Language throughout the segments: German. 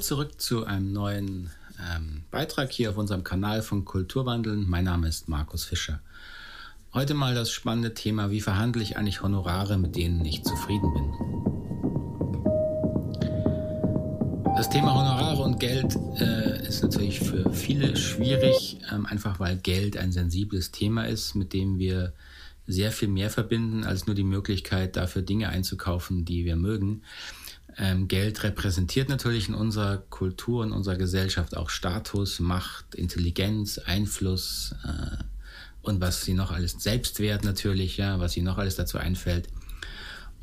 Zurück zu einem neuen ähm, Beitrag hier auf unserem Kanal von Kulturwandeln. Mein Name ist Markus Fischer. Heute mal das spannende Thema, wie verhandle ich eigentlich Honorare, mit denen ich zufrieden bin. Das Thema Honorare und Geld äh, ist natürlich für viele schwierig, ähm, einfach weil Geld ein sensibles Thema ist, mit dem wir sehr viel mehr verbinden als nur die Möglichkeit, dafür Dinge einzukaufen, die wir mögen. Ähm, Geld repräsentiert natürlich in unserer Kultur, in unserer Gesellschaft auch Status, Macht, Intelligenz, Einfluss äh, und was sie noch alles, Selbstwert natürlich, ja, was sie noch alles dazu einfällt.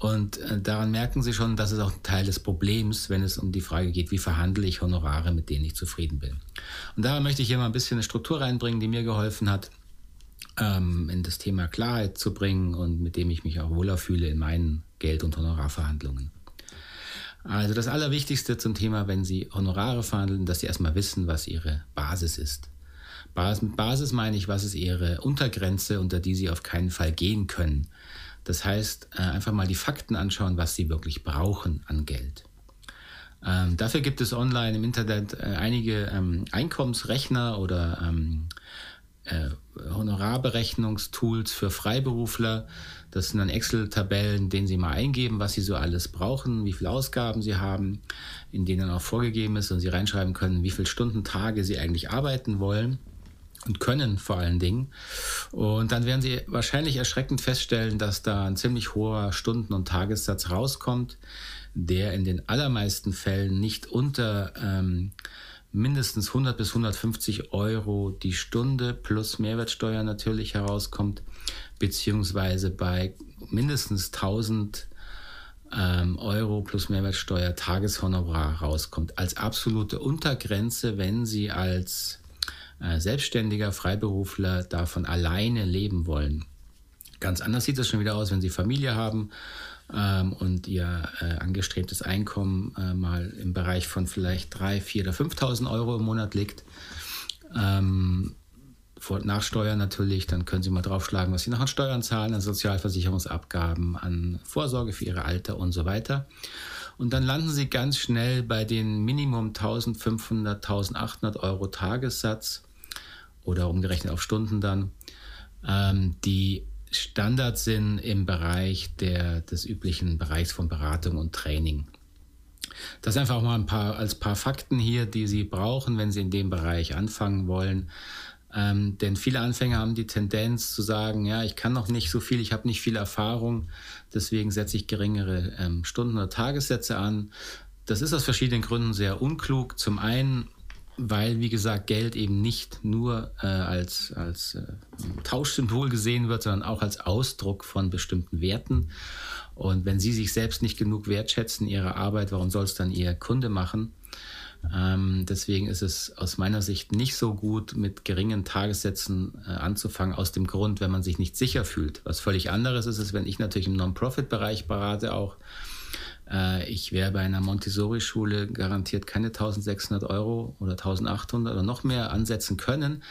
Und äh, daran merken Sie schon, das ist auch ein Teil des Problems, wenn es um die Frage geht, wie verhandle ich Honorare, mit denen ich zufrieden bin. Und da möchte ich hier mal ein bisschen eine Struktur reinbringen, die mir geholfen hat, ähm, in das Thema Klarheit zu bringen und mit dem ich mich auch wohler fühle in meinen Geld- und Honorarverhandlungen. Also das Allerwichtigste zum Thema, wenn Sie Honorare verhandeln, dass Sie erstmal wissen, was Ihre Basis ist. Mit Basis meine ich, was ist Ihre Untergrenze, unter die Sie auf keinen Fall gehen können. Das heißt, äh, einfach mal die Fakten anschauen, was Sie wirklich brauchen an Geld. Ähm, dafür gibt es online im Internet äh, einige ähm, Einkommensrechner oder ähm, äh, Honorarberechnungstools für Freiberufler. Das sind dann Excel-Tabellen, denen Sie mal eingeben, was Sie so alles brauchen, wie viele Ausgaben Sie haben, in denen auch vorgegeben ist und Sie reinschreiben können, wie viele Stunden, Tage Sie eigentlich arbeiten wollen und können vor allen Dingen. Und dann werden Sie wahrscheinlich erschreckend feststellen, dass da ein ziemlich hoher Stunden- und Tagessatz rauskommt, der in den allermeisten Fällen nicht unter ähm, mindestens 100 bis 150 Euro die Stunde plus Mehrwertsteuer natürlich herauskommt, beziehungsweise bei mindestens 1000 ähm, Euro plus Mehrwertsteuer Tageshonorar rauskommt. Als absolute Untergrenze, wenn Sie als äh, Selbstständiger, Freiberufler davon alleine leben wollen. Ganz anders sieht es schon wieder aus, wenn Sie Familie haben ähm, und Ihr äh, angestrebtes Einkommen äh, mal im Bereich von vielleicht 3.000, 4.000 oder 5.000 Euro im Monat liegt. Ähm, vor, nach Steuern natürlich, dann können Sie mal draufschlagen, was Sie noch an Steuern zahlen, an Sozialversicherungsabgaben, an Vorsorge für Ihre Alter und so weiter. Und dann landen Sie ganz schnell bei den Minimum 1500, 1800 Euro Tagessatz oder umgerechnet auf Stunden dann, ähm, die Standard sind im Bereich der, des üblichen Bereichs von Beratung und Training. Das einfach mal ein paar, als paar Fakten hier, die Sie brauchen, wenn Sie in dem Bereich anfangen wollen. Ähm, denn viele Anfänger haben die Tendenz zu sagen, ja, ich kann noch nicht so viel, ich habe nicht viel Erfahrung, deswegen setze ich geringere ähm, Stunden- oder Tagessätze an. Das ist aus verschiedenen Gründen sehr unklug. Zum einen weil, wie gesagt, Geld eben nicht nur äh, als, als äh, Tauschsymbol gesehen wird, sondern auch als Ausdruck von bestimmten Werten. Und wenn Sie sich selbst nicht genug wertschätzen, Ihre Arbeit, warum soll es dann Ihr Kunde machen? Ähm, deswegen ist es aus meiner Sicht nicht so gut, mit geringen Tagessätzen äh, anzufangen, aus dem Grund, wenn man sich nicht sicher fühlt. Was völlig anderes ist, ist, wenn ich natürlich im Non-Profit-Bereich berate auch, ich wäre bei einer Montessori-Schule garantiert keine 1600 Euro oder 1800 oder noch mehr ansetzen können,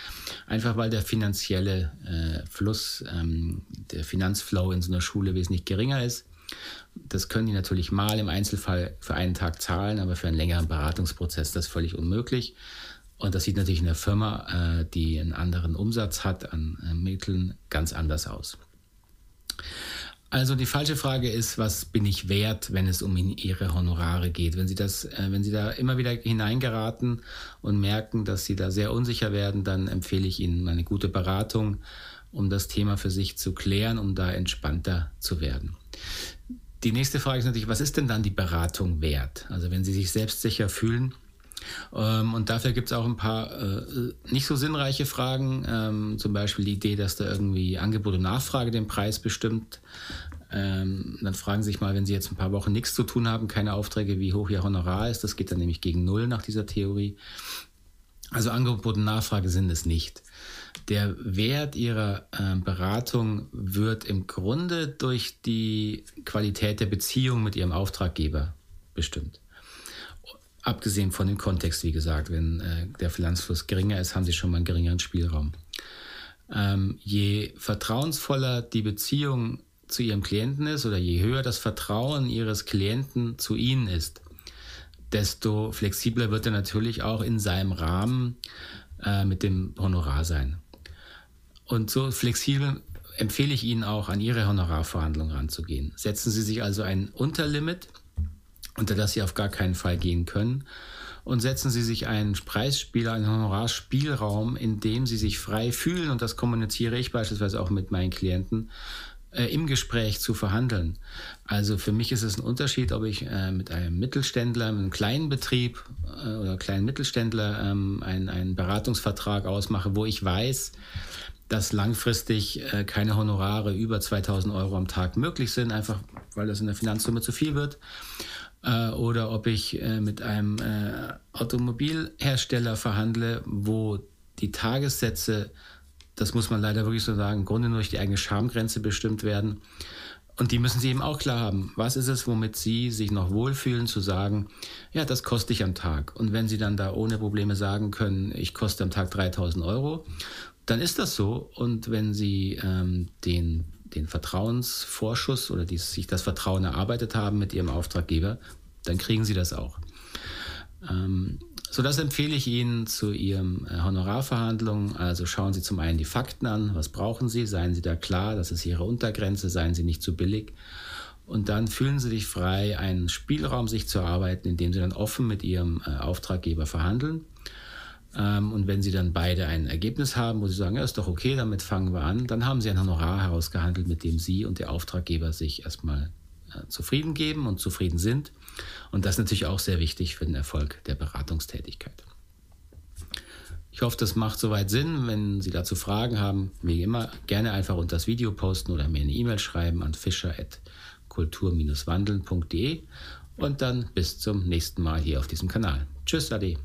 einfach weil der finanzielle äh, Fluss, ähm, der Finanzflow in so einer Schule wesentlich geringer ist. Das können die natürlich mal im Einzelfall für einen Tag zahlen, aber für einen längeren Beratungsprozess das ist völlig unmöglich. Und das sieht natürlich in der Firma, äh, die einen anderen Umsatz hat an äh, Mitteln, ganz anders aus. Also die falsche Frage ist, was bin ich wert, wenn es um Ihre Honorare geht? Wenn Sie das, äh, wenn Sie da immer wieder hineingeraten und merken, dass Sie da sehr unsicher werden, dann empfehle ich Ihnen eine gute Beratung, um das Thema für sich zu klären, um da entspannter zu werden. Die nächste Frage ist natürlich, was ist denn dann die Beratung wert? Also wenn Sie sich selbstsicher fühlen, ähm, und dafür gibt es auch ein paar äh, nicht so sinnreiche Fragen, ähm, zum Beispiel die Idee, dass da irgendwie Angebot und Nachfrage den Preis bestimmt. Ähm, dann fragen Sie sich mal, wenn Sie jetzt ein paar Wochen nichts zu tun haben, keine Aufträge, wie hoch Ihr Honorar ist. Das geht dann nämlich gegen Null nach dieser Theorie. Also Angebot und Nachfrage sind es nicht. Der Wert Ihrer äh, Beratung wird im Grunde durch die Qualität der Beziehung mit Ihrem Auftraggeber bestimmt. Abgesehen von dem Kontext, wie gesagt, wenn äh, der Finanzfluss geringer ist, haben Sie schon mal einen geringeren Spielraum. Ähm, je vertrauensvoller die Beziehung zu Ihrem Klienten ist oder je höher das Vertrauen Ihres Klienten zu Ihnen ist, desto flexibler wird er natürlich auch in seinem Rahmen äh, mit dem Honorar sein. Und so flexibel empfehle ich Ihnen auch, an Ihre Honorarverhandlungen ranzugehen. Setzen Sie sich also ein Unterlimit, unter das Sie auf gar keinen Fall gehen können, und setzen Sie sich einen Preisspieler, einen Honorarspielraum, in dem Sie sich frei fühlen, und das kommuniziere ich beispielsweise auch mit meinen Klienten, äh, im Gespräch zu verhandeln. Also für mich ist es ein Unterschied, ob ich äh, mit einem Mittelständler, einem kleinen Betrieb äh, oder kleinen Mittelständler ähm, einen, einen Beratungsvertrag ausmache, wo ich weiß, dass langfristig äh, keine Honorare über 2000 Euro am Tag möglich sind, einfach weil das in der Finanzsumme zu viel wird. Äh, oder ob ich äh, mit einem äh, Automobilhersteller verhandle, wo die Tagessätze, das muss man leider wirklich so sagen, im Grunde nur durch die eigene Schamgrenze bestimmt werden. Und die müssen Sie eben auch klar haben. Was ist es, womit Sie sich noch wohlfühlen, zu sagen, ja, das koste ich am Tag. Und wenn Sie dann da ohne Probleme sagen können, ich koste am Tag 3000 Euro dann ist das so. Und wenn Sie ähm, den, den Vertrauensvorschuss oder die, sich das Vertrauen erarbeitet haben mit Ihrem Auftraggeber, dann kriegen Sie das auch. Ähm, so, das empfehle ich Ihnen zu Ihren äh, Honorarverhandlungen. Also schauen Sie zum einen die Fakten an. Was brauchen Sie? Seien Sie da klar, das ist Ihre Untergrenze, seien Sie nicht zu billig. Und dann fühlen Sie sich frei, einen Spielraum sich zu erarbeiten, indem Sie dann offen mit Ihrem äh, Auftraggeber verhandeln. Ähm, und wenn Sie dann beide ein Ergebnis haben, wo Sie sagen, ja, ist doch okay, damit fangen wir an, dann haben Sie ein Honorar herausgehandelt, mit dem Sie und der Auftraggeber sich erstmal äh, zufrieden geben und zufrieden sind. Und das ist natürlich auch sehr wichtig für den Erfolg der Beratungstätigkeit. Ich hoffe, das macht soweit Sinn. Wenn Sie dazu Fragen haben, wie immer, gerne einfach unter das Video posten oder mir eine E-Mail schreiben an fischer.kultur-wandeln.de und dann bis zum nächsten Mal hier auf diesem Kanal. Tschüss, Ade.